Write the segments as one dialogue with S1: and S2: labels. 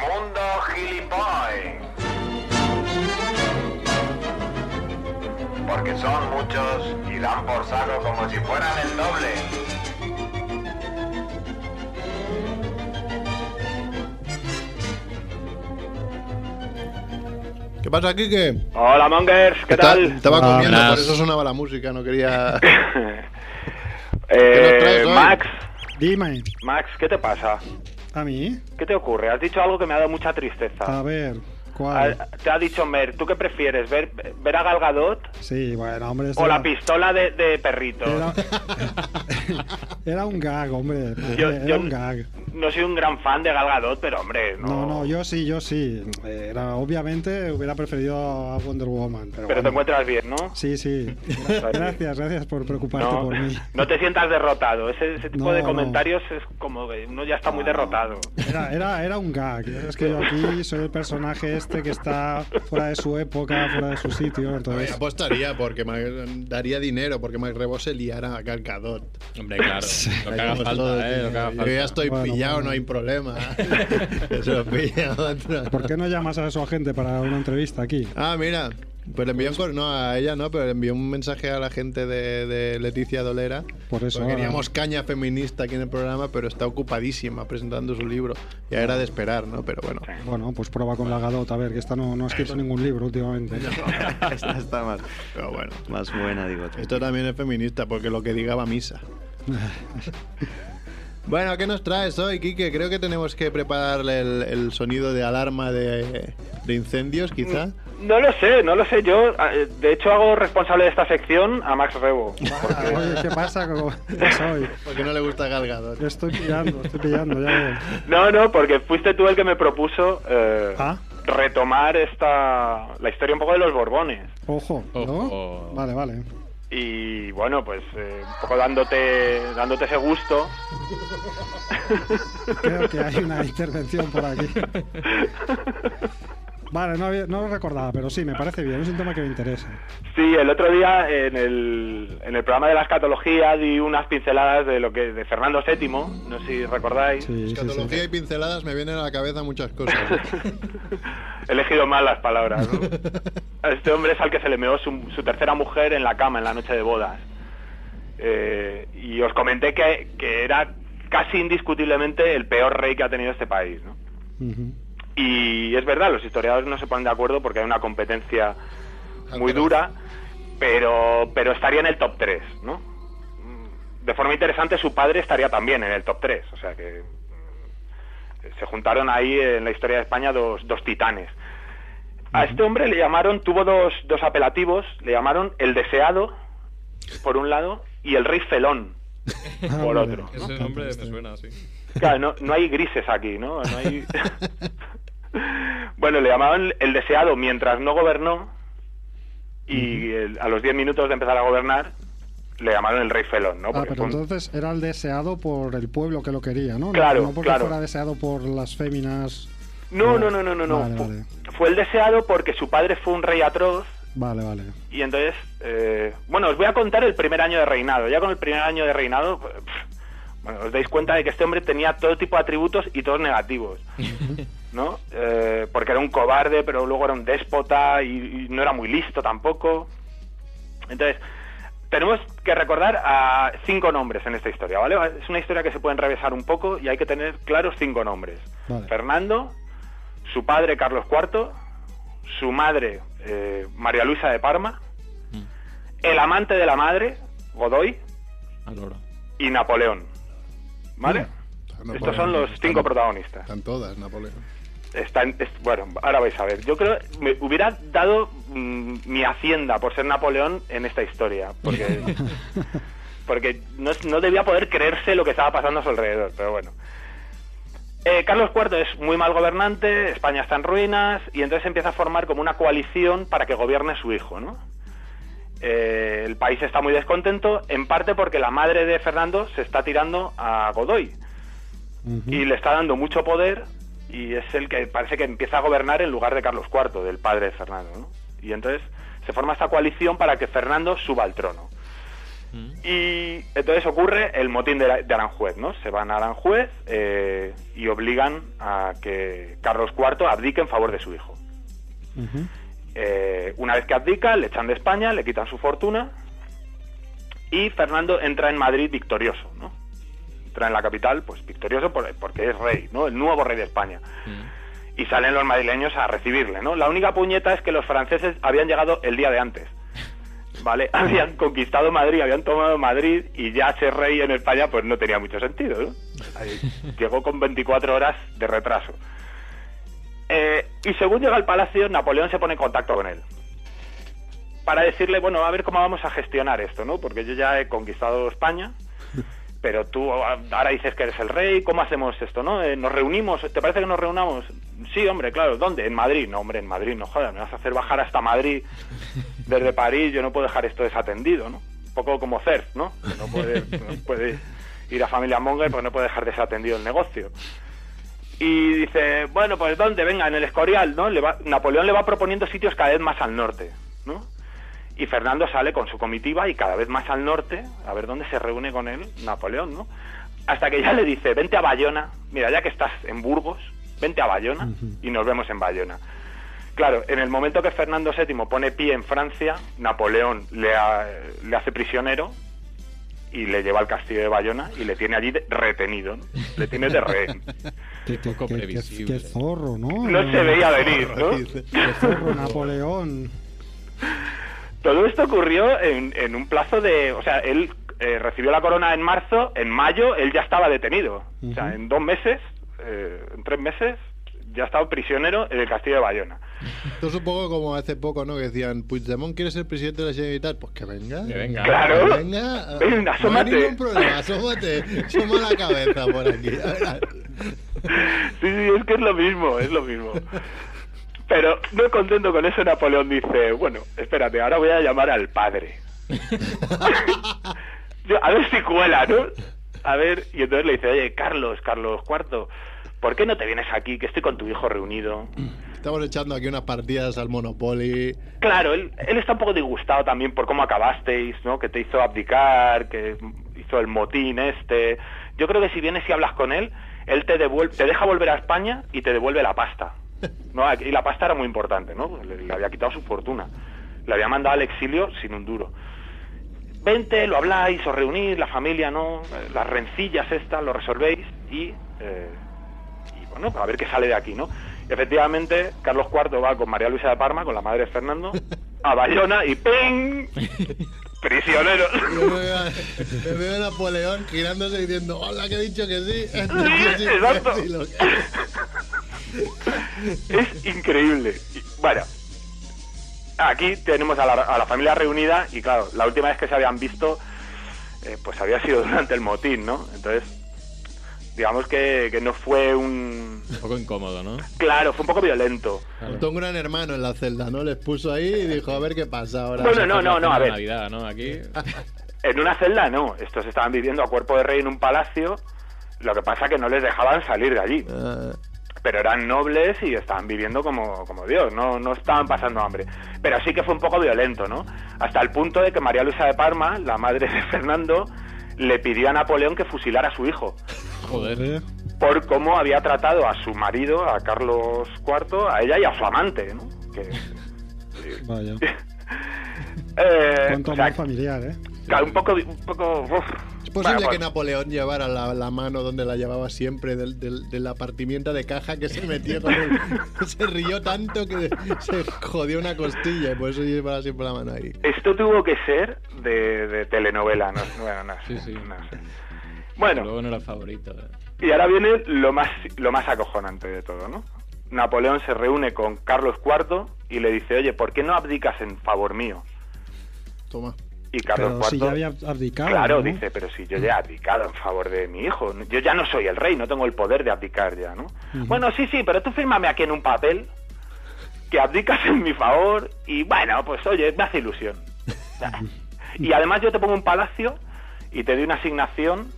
S1: Mundo Gilipoy. Porque son muchos y dan por saco como si fueran el doble.
S2: ¿Qué pasa, Kike?
S3: Hola, Mongers, ¿qué
S2: Está-
S3: tal?
S2: Estaba
S4: Ah,
S2: comiendo,
S4: buenas.
S2: por eso sonaba la música, no quería...
S3: Eh,
S2: nos traes hoy?
S3: Max,
S4: Dime,
S3: Max, ¿qué te pasa?
S4: ¿A mí?
S3: ¿Qué te ocurre? Has dicho algo que me ha dado mucha tristeza.
S4: A ver, ¿cuál?
S3: Ah, Te ha dicho Mer, ¿tú qué prefieres? ¿Ver, ver a Gal Gadot
S4: Sí, bueno, hombre.
S3: o la
S4: era-
S3: pistola de, de perrito?
S4: Era, era un gag, hombre.
S3: Yo-
S4: era
S3: yo-
S4: un gag.
S3: No soy un gran fan de Gal Gadot, pero hombre, no.
S4: No, no, yo sí, yo sí. Era, obviamente hubiera preferido a Wonder Woman. Pero,
S3: Pero te encuentras bien, ¿no?
S4: Sí, sí. Gracias, gracias por preocuparte
S3: No,
S4: por mí.
S3: no te sientas derrotado. Ese, ese tipo
S4: No,
S3: de comentarios es como que uno ya está muy derrotado.
S4: Era, era, era un gag. Es que yo aquí soy el personaje este que está fuera de su época, fuera de su sitio. Entonces,
S2: apostaría porque me daría dinero porque Mike Rebo se liara a Gal Gadot.
S5: Hombre, claro. Lo que haga falta, eh. Lo que haga
S2: dinero.
S5: falta.
S2: Yo ya estoy
S4: Bueno,
S2: pillado,
S4: bueno.
S2: no hay problema. Se lo pilla otro.
S4: ¿por qué no llamas a su agente para una entrevista aquí?
S2: Ah, mira. Pues le envió un cor- no a ella no, pero le envió un mensaje a la gente de, de Leticia Dolera.
S4: Por eso,
S2: queríamos caña feminista aquí en el programa, pero está ocupadísima presentando su libro. Ya era de esperar, ¿no? Pero bueno.
S4: Bueno, pues prueba con la Gadot, a ver, que esta no, no ha escrito ningún libro últimamente.
S6: Esta está más,
S2: Pero bueno.
S6: más buena, digo.
S2: Esto también es feminista, porque lo que diga va a misa. Bueno, ¿qué nos traes hoy, Quique? Creo que tenemos que prepararle el, el sonido de alarma de, de incendios, quizá.
S3: No lo sé, no lo sé. Yo, eh, de hecho, hago responsable de esta sección a Max Rebo.
S4: Oye, ¿qué pasa? ¿Cómo qué pasa hoy?
S2: Porque no le gusta Gal Gadot.
S4: Estoy pillando, estoy pillando, ya veo.
S3: No, no, porque fuiste tú el que me propuso eh,
S4: Ah.
S3: retomar esta la historia un poco de los Borbones.
S4: Ojo, ¿no?
S5: Ojo.
S4: Vale, vale.
S3: Y bueno, pues eh, un poco dándote, dándote ese gusto.
S4: Creo que hay una intervención por aquí. Vale, no, había- no lo recordaba, pero sí, me parece bien, es un tema que me interesa.
S3: Sí, el otro día en el, en el programa de la escatología di unas pinceladas de lo que de Fernando VII, no sé si recordáis.
S4: Sí,
S2: Escatología
S4: sí.
S2: y pinceladas me vienen a la cabeza muchas cosas.
S3: He elegido mal las palabras. ¿no? Este hombre es al que se le meó su, su tercera mujer en la cama en la noche de bodas. Eh, y os comenté que, que era casi indiscutiblemente el peor rey que ha tenido este país. ¿no?
S4: Ujú.
S3: Y es verdad, los historiadores no se ponen de acuerdo porque hay una competencia muy dura, pero, pero estaría en el top 3, ¿no? De forma interesante, su padre estaría también en el top 3, o sea que mm, se juntaron ahí en la historia de España dos, dos titanes. A este hombre le llamaron, tuvo dos, dos apelativos, le llamaron el deseado, por un lado, y el rey felón,
S4: Ah,
S3: por otro.
S5: Ese nombre me suena así.
S3: Claro, no, no hay grises aquí, ¿no? No hay... bueno, le llamaban el deseado mientras no gobernó y el- a los 10 minutos de empezar a gobernar le llamaron el rey felón, ¿no?
S4: Ah, pero
S3: un-
S4: entonces era el deseado por el pueblo que lo quería, ¿no?
S3: Claro,
S4: no porque
S3: claro.
S4: fuera deseado por las féminas.
S3: No, no, no, no, no. no.
S4: Vale,
S3: Fu-
S4: vale.
S3: Fue el deseado porque su padre fue un rey atroz
S4: Vale, vale.
S3: y entonces... eh, bueno, os voy a contar el primer año de reinado. Ya con el primer año de reinado... pff, bueno, os dais cuenta de que este hombre tenía todo tipo de atributos y todos negativos. ¿No? Eh, porque era un cobarde, pero luego era un déspota y, y no era muy listo tampoco. Entonces, tenemos que recordar a cinco nombres en esta historia, ¿vale? Es una historia que se puede enrevesar un poco y hay que tener claros cinco nombres.
S4: Vale.
S3: Fernando, su padre Carlos IV, su madre eh, María Luisa de Parma, el amante de la madre, Godoy,
S5: Alora.
S3: y Napoleón. ¿Vale?
S2: Napoleón.
S3: Estos son los cinco
S2: Están-
S3: protagonistas.
S2: Están todas, Napoleón.
S3: Está en- es- bueno, ahora vais a ver. Yo creo me hubiera dado mm, mi hacienda por ser Napoleón en esta historia, porque porque no, no debía poder creerse lo que estaba pasando a su alrededor, pero bueno. Eh, Carlos IV es muy mal gobernante, España está en ruinas y entonces empieza a formar como una coalición para que gobierne su hijo, ¿no? Eh, el país está muy descontento, en parte porque la madre de Fernando se está tirando a Godoy y le está dando mucho poder y es el que parece que empieza a gobernar en lugar de Carlos IV, del padre de Fernando. ¿no? Y entonces se forma esta coalición para que Fernando suba al trono.
S5: Mm.
S3: Y entonces ocurre el motín de, la- de Aranjuez, ¿no? Se van a Aranjuez eh, y obligan a que Carlos IV abdique en favor de su hijo. Eh, una vez que abdica, le echan de España, le quitan su fortuna y Fernando entra en Madrid victorioso, ¿no? Entra en la capital, pues victorioso por- porque es rey, ¿no? El nuevo rey de España.
S5: Mm.
S3: Y salen los madrileños a recibirle, ¿no? La única puñeta es que los franceses habían llegado el día de antes. ¿Vale? Habían conquistado Madrid, habían tomado Madrid y ya ser rey en España pues no tenía mucho sentido, llegó con 24 horas de retraso. Eh, y según llega al palacio, Napoleón se pone en contacto con él. Para decirle, bueno, a ver cómo vamos a gestionar esto, ¿no? Porque yo ya he conquistado España, pero tú ahora dices que eres el rey, ¿cómo hacemos esto, no? Eh, ¿Nos reunimos? ¿Te parece que nos reunamos? Sí, hombre, claro. ¿Dónde? En Madrid. No, hombre, en Madrid, no jodas, me vas a hacer bajar hasta Madrid desde París, yo no puedo dejar esto desatendido, ¿no? Un poco como CERF, ¿no? Que No puede, no puede ir a Familia Monger porque no puede dejar desatendido el negocio. Y dice, bueno, pues ¿dónde? Venga, en el Escorial, ¿no? Le va- Napoleón le va proponiendo sitios cada vez más al norte, ¿no? Y Fernando sale con su comitiva y cada vez más al norte, a ver dónde se reúne con él Napoleón, ¿no? Hasta que ya le dice, vente a Bayona, mira, ya que estás en Burgos, vente a Bayona y nos vemos en Bayona. Claro, en el momento que Fernando VII pone pie en Francia, Napoleón le, ha- le hace prisionero y le lleva al castillo de Bayona y le tiene allí de- retenido, ¿no? le tiene de rehén.
S4: Qué, qué-
S5: Poco
S4: qué- qué-
S5: previsible.
S4: qué zorro, ¿no?
S3: No se veía venir, ¿no?
S4: Qué zorro, Napoleón.
S3: Todo esto ocurrió en, en un plazo de... O sea, él eh, recibió la corona en marzo, en mayo él ya estaba detenido. O sea, en dos meses, eh, en tres meses, ya estaba prisionero en el castillo de Bayona.
S2: Esto es un poco como hace poco, ¿no? Que decían, Puigdemont quiere ser presidente de la Generalitat. Pues que venga.
S5: Que venga.
S3: Claro.
S2: Que venga.
S3: Ven,
S2: No hay ningún problema, asómate. Asoma la cabeza por aquí.
S3: Sí, sí, es que es lo mismo, es lo mismo. Pero no contento con eso, Napoleón dice, bueno, espérate, ahora voy a llamar al padre. Yo, a ver si cuela, ¿no? A ver, y entonces le dice, oye, Carlos, Carlos IV, ¿por qué no te vienes aquí, que estoy con tu hijo reunido?
S2: Estamos echando aquí unas partidas al Monopoly.
S3: Claro, él, él está un poco disgustado también por cómo acabasteis, ¿no? Que te hizo abdicar, que hizo el motín este. Yo creo que si vienes y hablas con él, él te devuelve, te deja volver a España y te devuelve la pasta. ¿No? Y la pasta era muy importante, ¿no? Le, le había quitado su fortuna. Le había mandado al exilio sin un duro. Vente, lo habláis, os reunís, la familia, ¿no? Eh, Las rencillas estas, lo resolvéis y... eh, y bueno, a ver qué sale de aquí, ¿no? Y efectivamente, Carlos IV va con María Luisa de Parma, con la madre de Fernando, a Bayona y ¡ping! Prisionero.
S2: Me veo a Napoleón girándose diciendo, hola, que he dicho que Sí,
S3: exacto. es increíble. Bueno, aquí tenemos a la, a la familia reunida y claro, la última vez que se habían visto, eh, pues había sido durante el motín, ¿no? Entonces, digamos que, que no fue un...
S5: Un poco incómodo, ¿no?
S3: Claro, fue un poco violento.
S5: Claro.
S2: Un gran hermano en la celda, ¿no? Les puso ahí y dijo, a ver qué pasa ahora.
S3: No, no, no, no, no, a ver.
S5: Navidad, ¿no? Aquí.
S3: En una celda no, estos estaban viviendo a cuerpo de rey en un palacio, lo que pasa que no les dejaban salir de allí.
S2: Ah,
S3: pero eran nobles y estaban viviendo como, como Dios, no, no estaban pasando hambre. Pero sí que fue un poco violento, ¿no? Hasta el punto de que María Luisa de Parma, la madre de Fernando, le pidió a Napoleón que fusilara a su hijo
S5: Joder.
S3: Por cómo había tratado a su marido, a Carlos IV, a ella y a su amante, ¿no? Que,
S4: Vaya.
S3: eh,
S4: Cuánto
S3: o sea,
S4: amor familiar, ¿eh?
S3: claro, un poco, un poco, uf.
S2: ¿Es posible
S3: Bueno,
S2: que
S3: pues,
S2: Napoleón llevara la, la mano donde la llevaba siempre del, del, de la partimienta de caja que se metió con él? se rió tanto que se jodió una costilla y por eso llevaba siempre la mano ahí.
S3: Esto tuvo que ser de, de telenovela, no, bueno, no sé,
S5: Sí, sí.
S3: no sé. Bueno,
S5: Luego no era favorito. eh.
S3: Y ahora viene lo más, lo más acojonante de todo, ¿no? Napoleón se reúne con Carlos IV y le dice, oye, ¿por qué no abdicas en favor mío?
S2: Toma.
S3: Y Carlos
S4: Pero
S3: IV,
S4: si ya había abdicado.
S3: claro,
S4: ¿no?
S3: dice, pero si yo ya he abdicado en favor de mi hijo, yo ya no soy el rey, no tengo el poder de abdicar ya, ¿no? Bueno, sí, sí, pero tú fírmame aquí en un papel que abdicas en mi favor y bueno, pues oye, me hace ilusión. y además yo te pongo un palacio y te doy una asignación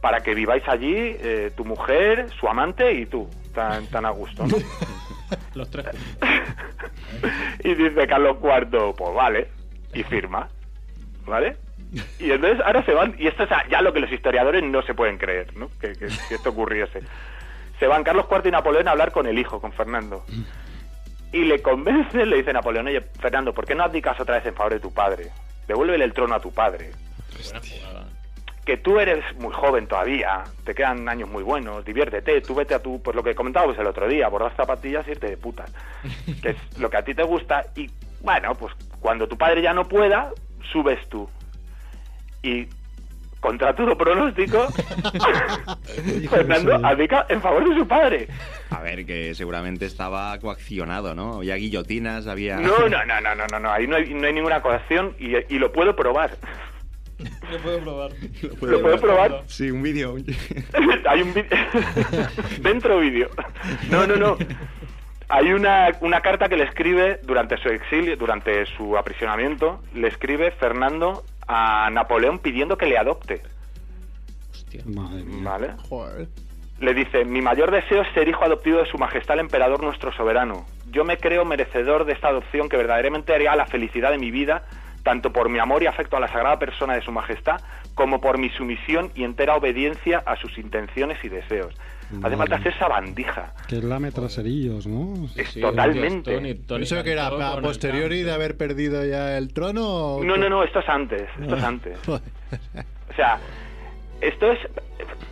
S3: para que viváis allí eh, tu mujer, su amante y tú, tan, tan a gusto, ¿no?
S5: Los tres.
S3: y dice Carlos IV, pues vale, y firma, ¿vale? Y entonces ahora se van, y esto es ya lo que los historiadores no se pueden creer, ¿no? Que, que- que esto ocurriese. Se van Carlos IV y Napoleón a hablar con el hijo, con Fernando. Y le convence, le dice Napoleón, oye, Fernando, ¿por qué no abdicas otra vez en favor de tu padre? Devuélvele el trono a tu padre. Que tú eres muy joven todavía, te quedan años muy buenos, diviértete, tú vete a tu, pues lo que comentábamos el otro día, bordar zapatillas y irte de putas. Que es lo que a ti te gusta y, bueno, pues cuando tu padre ya no pueda, subes tú. Y contra todo pronóstico, Fernando abdica en favor de su padre.
S6: A ver, que seguramente estaba coaccionado, ¿no? Había guillotinas, había...
S3: No, no, no, no, no, no, no, ahí no hay, no hay ninguna coacción y, y lo puedo probar.
S5: Lo puedo probar.
S3: ¿Lo puedo probar?
S6: Sí, un vídeo.
S3: Hay un vídeo. Dentro vídeo. No, no, no. Hay una, una carta que le escribe durante su exilio, durante su aprisionamiento, le escribe Fernando a Napoleón pidiendo que le adopte.
S5: Hostia.
S4: Madre mía.
S3: ¿Vale?
S2: Joder.
S3: Le dice, mi mayor deseo es ser hijo adoptivo de su majestad el emperador nuestro soberano. Yo me creo merecedor de esta adopción que verdaderamente haría la felicidad de mi vida, tanto por mi amor y afecto a la sagrada persona de su majestad, como por mi sumisión y entera obediencia a sus intenciones y deseos. Hace falta ser sabandija.
S4: Que lame traserillos, ¿no?
S3: Es
S5: Sí,
S3: totalmente.
S5: Tony- Tony
S2: ¿Eso que era a posteriori de haber perdido ya el trono? o
S3: No, no, no, esto es antes, esto es antes.
S2: Joder.
S3: O sea, esto es.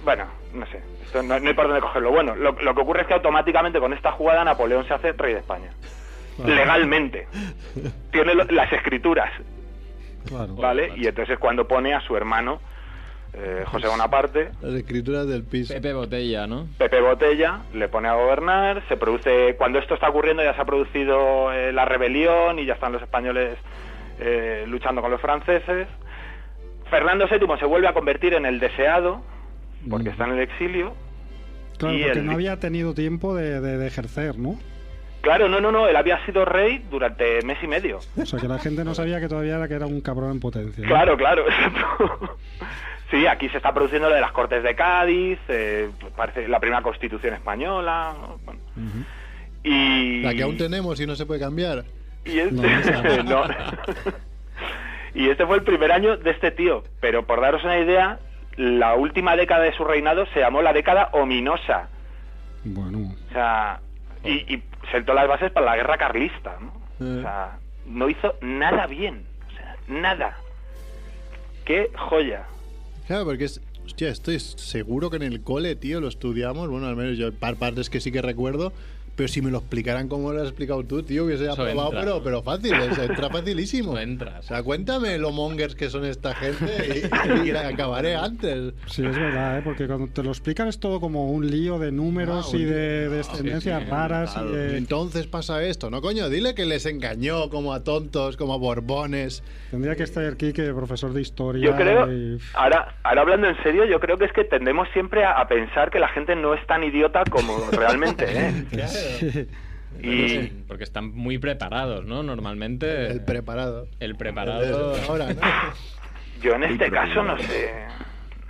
S3: Bueno, no sé. Esto no, no hay por dónde cogerlo. Bueno, lo, lo que ocurre es que automáticamente con esta jugada Napoleón se hace rey de España. Legalmente. Tiene lo- las escrituras,
S4: Claro.
S3: ¿vale? Y entonces es cuando pone a su hermano, eh, José Bonaparte,
S2: Las escrituras del piso.
S5: Pepe Botella, ¿no?
S3: Pepe Botella, le pone a gobernar, se produce. Cuando esto está ocurriendo ya se ha producido eh, la rebelión y ya están los españoles eh, luchando con los franceses. Fernando VII se vuelve a convertir en el deseado, porque
S4: Mm.
S3: está en el exilio.
S4: Claro,
S3: y
S4: porque
S3: el-
S4: no había tenido tiempo de, de- de ejercer, ¿no?
S3: Claro, no, no, no, él había sido rey durante mes y medio.
S4: O sea, que la gente no sabía que todavía era que era un cabrón en potencia. ¿no?
S3: Claro, claro, exacto. Sí, aquí se está produciendo lo de las Cortes de Cádiz, eh, parece la primera constitución española. ¿no? Bueno.
S4: Ujú.
S3: Y...
S2: La que aún tenemos y no se puede cambiar.
S3: Y este,
S4: No, esa
S3: no. y este fue el primer año de este tío. Pero por daros una idea, la última década de su reinado se llamó la década ominosa.
S4: Bueno,
S3: O sea, y, y sentó las bases para la guerra carlista. ¿no? O sea, no hizo nada bien. O sea, nada. Qué joya.
S2: Claro, porque es. Hostia, estoy seguro que en el cole, tío, lo estudiamos. Bueno, al menos yo, par partes que sí que recuerdo. Pero si me lo explicaran como lo has explicado tú, tío, hubiese
S5: Eso
S2: aprobado,
S5: entra.
S2: pero, pero fácil, es- entra facilísimo.
S5: Eso entra,
S2: O sea, cuéntame lo mongers que son esta gente y, y acabaré antes.
S4: sí, es verdad, ¿eh? porque cuando te lo explican es todo como un lío de números
S2: Ah,
S4: y de
S2: lío.
S4: descendencias
S5: sí, sí,
S4: raras.
S6: claro.
S4: Y
S2: Y
S4: de...
S2: entonces pasa esto, ¿no, coño? Dile que les engañó como a tontos, como a borbones.
S4: Tendría que estar aquí que profesor de historia.
S3: Yo creo,
S4: y-
S3: ahora, ahora hablando en serio, yo creo que es que tendemos siempre a, a pensar que la gente no es tan idiota como realmente, ¿eh? Y
S5: Porque están muy preparados, ¿no? Normalmente.
S2: El preparado.
S5: El preparado.
S2: Ahora, ¿no?
S3: yo en este caso no sé,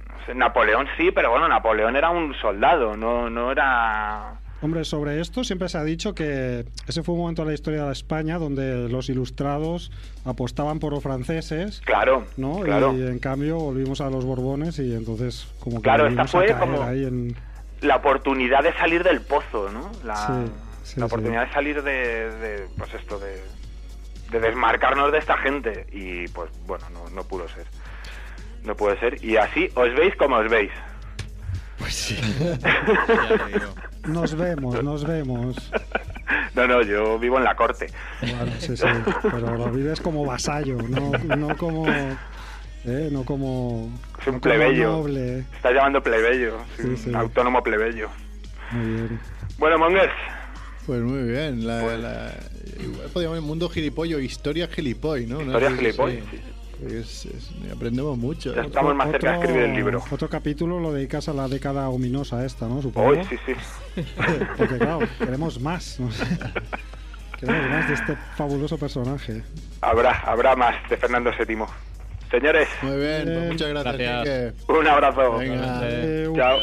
S3: no sé, Napoleón sí, pero bueno, Napoleón era un soldado, no, no era...
S4: Hombre, sobre esto siempre se ha dicho que ese fue un momento de la historia de España donde los ilustrados apostaban por los franceses,
S3: Claro,
S4: ¿no?
S3: claro.
S4: Y en cambio volvimos a los borbones y entonces como que
S3: Claro, esta
S4: volvimos a
S3: fue
S4: caer
S3: como-
S4: ahí en...
S3: La oportunidad de salir del pozo, ¿no? La,
S4: Sí, sí,
S3: la
S4: sí.
S3: oportunidad de salir de, de, pues esto, de, de desmarcarnos de esta gente. Y pues bueno, no, no pudo ser. No puede ser. Y así os veis como os veis.
S5: Te digo.
S4: Nos vemos, nos vemos.
S3: No, no, yo vivo en la corte.
S4: Bueno, sí, sí, pero lo vives como vasallo, no, no como... ¿eh? No como...
S3: Es un
S4: no
S3: plebeyo.
S4: noble.
S3: Estás llamando plebeyo. sí,
S4: Sí,
S3: un
S4: sí.
S3: autónomo plebeyo.
S4: Muy bien.
S3: Bueno, Mongers,
S2: Pues muy bien. La, la, igual podríamos llamar mundo gilipollo, historia gilipoy, ¿no?
S3: historia
S2: No sé,
S3: gilipollas.
S2: sí. Es- es- aprendemos mucho.
S3: Ya. Estamos más cerca de escribir el libro.
S4: Otro capítulo lo dedicas a la década ominosa esta, ¿no? Supongo.
S3: Hoy, sí, sí.
S4: Porque claro, queremos más. ¿no? queremos más de este fabuloso personaje.
S3: Habrá, habrá más de Fernando VII. Señores,
S2: Muy bien, pues
S4: Bien.
S2: muchas gracias.
S3: Un abrazo.
S2: Venga.
S3: Chao.